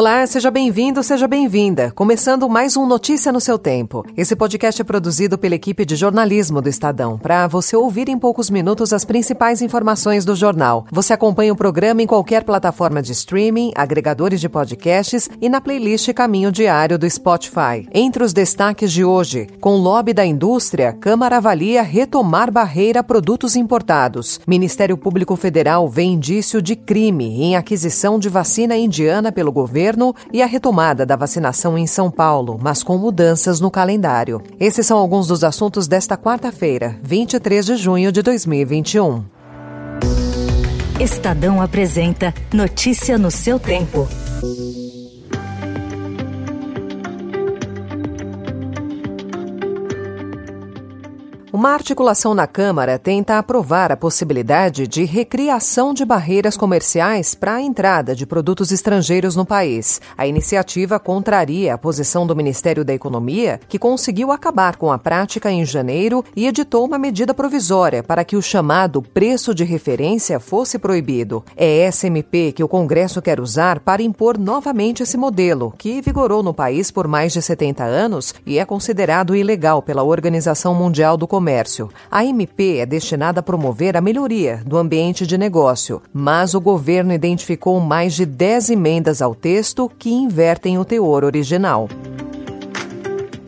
Olá, seja bem-vindo, seja bem-vinda. Começando mais um Notícia no seu tempo. Esse podcast é produzido pela equipe de jornalismo do Estadão, para você ouvir em poucos minutos as principais informações do jornal. Você acompanha o programa em qualquer plataforma de streaming, agregadores de podcasts e na playlist Caminho Diário do Spotify. Entre os destaques de hoje, com lobby da indústria, Câmara avalia retomar barreira a produtos importados. Ministério Público Federal vê indício de crime em aquisição de vacina indiana pelo governo governo e a retomada da vacinação em São Paulo, mas com mudanças no calendário. Esses são alguns dos assuntos desta quarta-feira, 23 de junho de 2021. Estadão apresenta Notícia no seu tempo. Uma articulação na Câmara tenta aprovar a possibilidade de recriação de barreiras comerciais para a entrada de produtos estrangeiros no país. A iniciativa contraria a posição do Ministério da Economia, que conseguiu acabar com a prática em janeiro e editou uma medida provisória para que o chamado preço de referência fosse proibido. É essa MP que o Congresso quer usar para impor novamente esse modelo, que vigorou no país por mais de 70 anos e é considerado ilegal pela Organização Mundial do Comércio Comércio. A MP é destinada a promover a melhoria do ambiente de negócio, mas o governo identificou mais de 10 emendas ao texto que invertem o teor original.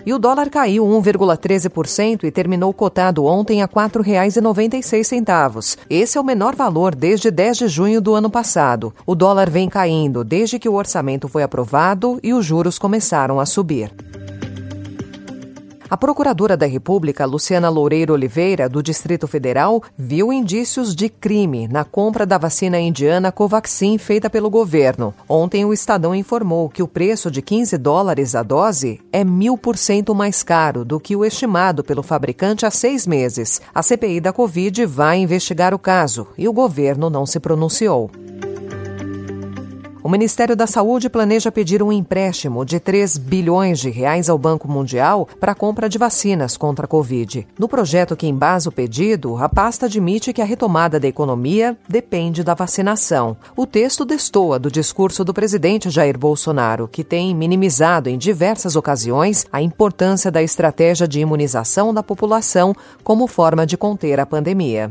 E o dólar caiu 1,13% e terminou cotado ontem a R$ 4,96. Esse é o menor valor desde 10 de junho do ano passado. O dólar vem caindo desde que o orçamento foi aprovado e os juros começaram a subir. A procuradora da República, Luciana Loureiro Oliveira, do Distrito Federal, viu indícios de crime na compra da vacina indiana Covaxin feita pelo governo. Ontem, o Estadão informou que o preço de 15 dólares a dose é mil por cento mais caro do que o estimado pelo fabricante há seis meses. A CPI da Covid vai investigar o caso e o governo não se pronunciou. O Ministério da Saúde planeja pedir um empréstimo de 3 bilhões de reais ao Banco Mundial para a compra de vacinas contra a Covid. No projeto que embasa o pedido, a pasta admite que a retomada da economia depende da vacinação. O texto destoa do discurso do presidente Jair Bolsonaro, que tem minimizado em diversas ocasiões a importância da estratégia de imunização da população como forma de conter a pandemia.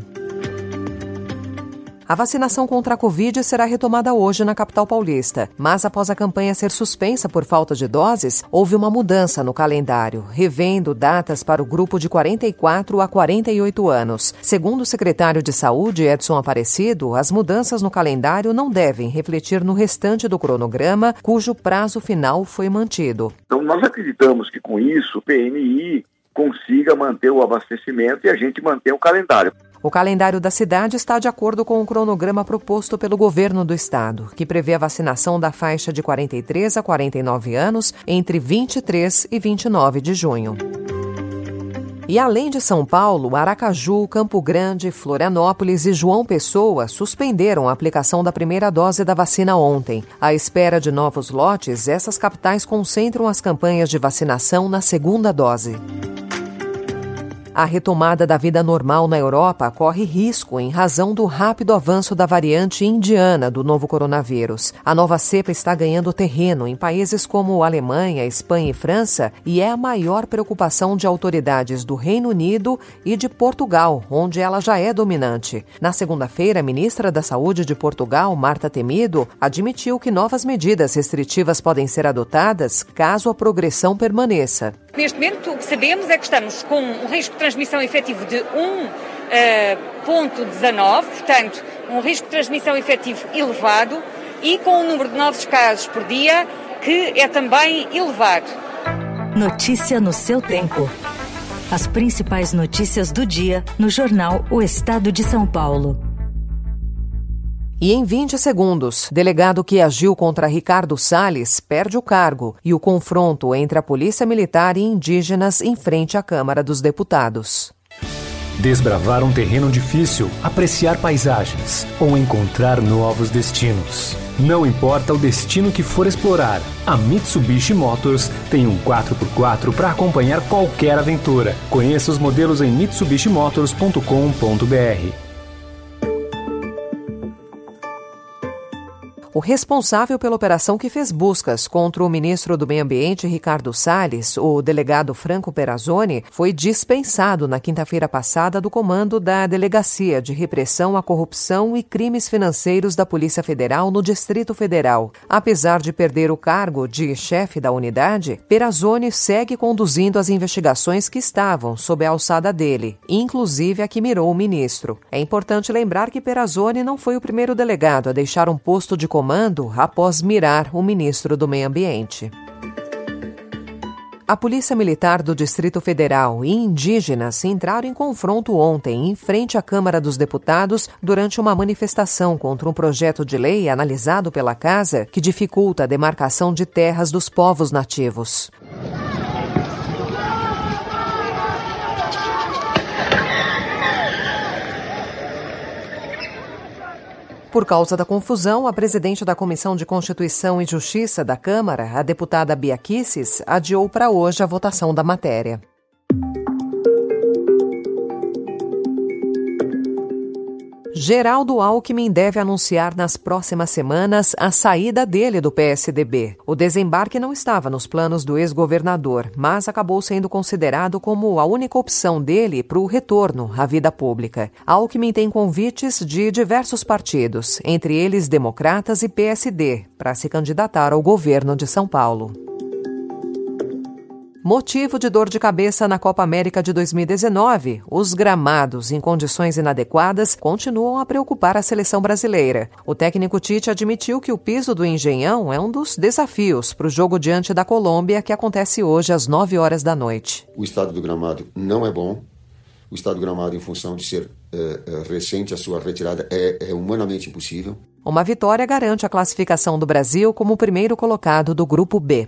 A vacinação contra a Covid será retomada hoje na capital paulista, mas após a campanha ser suspensa por falta de doses, houve uma mudança no calendário, revendo datas para o grupo de 44 a 48 anos. Segundo o secretário de Saúde, Edson Aparecido, as mudanças no calendário não devem refletir no restante do cronograma, cujo prazo final foi mantido. Então, nós acreditamos que com isso o PNI consiga manter o abastecimento e a gente manter o calendário. O calendário da cidade está de acordo com o cronograma proposto pelo governo do estado, que prevê a vacinação da faixa de 43 a 49 anos entre 23 e 29 de junho. E além de São Paulo, Aracaju, Campo Grande, Florianópolis e João Pessoa suspenderam a aplicação da primeira dose da vacina ontem. À espera de novos lotes, essas capitais concentram as campanhas de vacinação na segunda dose. A retomada da vida normal na Europa corre risco em razão do rápido avanço da variante indiana do novo coronavírus. A nova cepa está ganhando terreno em países como Alemanha, Espanha e França e é a maior preocupação de autoridades do Reino Unido e de Portugal, onde ela já é dominante. Na segunda-feira, a ministra da Saúde de Portugal, Marta Temido, admitiu que novas medidas restritivas podem ser adotadas caso a progressão permaneça. Neste momento, o que sabemos é que estamos com um risco transmissão efetivo de 1,19, uh, portanto, um risco de transmissão efetivo elevado e com um número de novos casos por dia que é também elevado. Notícia no seu tempo. As principais notícias do dia no jornal O Estado de São Paulo. E em 20 segundos, delegado que agiu contra Ricardo Salles perde o cargo e o confronto entre a Polícia Militar e indígenas em frente à Câmara dos Deputados. Desbravar um terreno difícil, apreciar paisagens ou encontrar novos destinos. Não importa o destino que for explorar, a Mitsubishi Motors tem um 4x4 para acompanhar qualquer aventura. Conheça os modelos em mitsubishimotors.com.br. O responsável pela operação que fez buscas contra o ministro do Meio Ambiente, Ricardo Salles, o delegado Franco Perazzoni, foi dispensado na quinta-feira passada do comando da Delegacia de Repressão à Corrupção e Crimes Financeiros da Polícia Federal no Distrito Federal. Apesar de perder o cargo de chefe da unidade, Perazzoni segue conduzindo as investigações que estavam sob a alçada dele, inclusive a que mirou o ministro. É importante lembrar que Perazzoni não foi o primeiro delegado a deixar um posto de comando comando após mirar o ministro do Meio Ambiente. A Polícia Militar do Distrito Federal e indígenas entraram em confronto ontem em frente à Câmara dos Deputados durante uma manifestação contra um projeto de lei analisado pela Casa que dificulta a demarcação de terras dos povos nativos. Por causa da confusão, a presidente da Comissão de Constituição e Justiça da Câmara, a deputada Bia Kisses, adiou para hoje a votação da matéria. Geraldo Alckmin deve anunciar nas próximas semanas a saída dele do PSDB. O desembarque não estava nos planos do ex-governador, mas acabou sendo considerado como a única opção dele para o retorno à vida pública. Alckmin tem convites de diversos partidos, entre eles democratas e PSD, para se candidatar ao governo de São Paulo. Motivo de dor de cabeça na Copa América de 2019, os gramados em condições inadequadas continuam a preocupar a seleção brasileira. O técnico Tite admitiu que o piso do Engenhão é um dos desafios para o jogo diante da Colômbia, que acontece hoje às 9 horas da noite. O estado do gramado não é bom. O estado do gramado, em função de ser é, recente, a sua retirada é, é humanamente impossível. Uma vitória garante a classificação do Brasil como o primeiro colocado do Grupo B.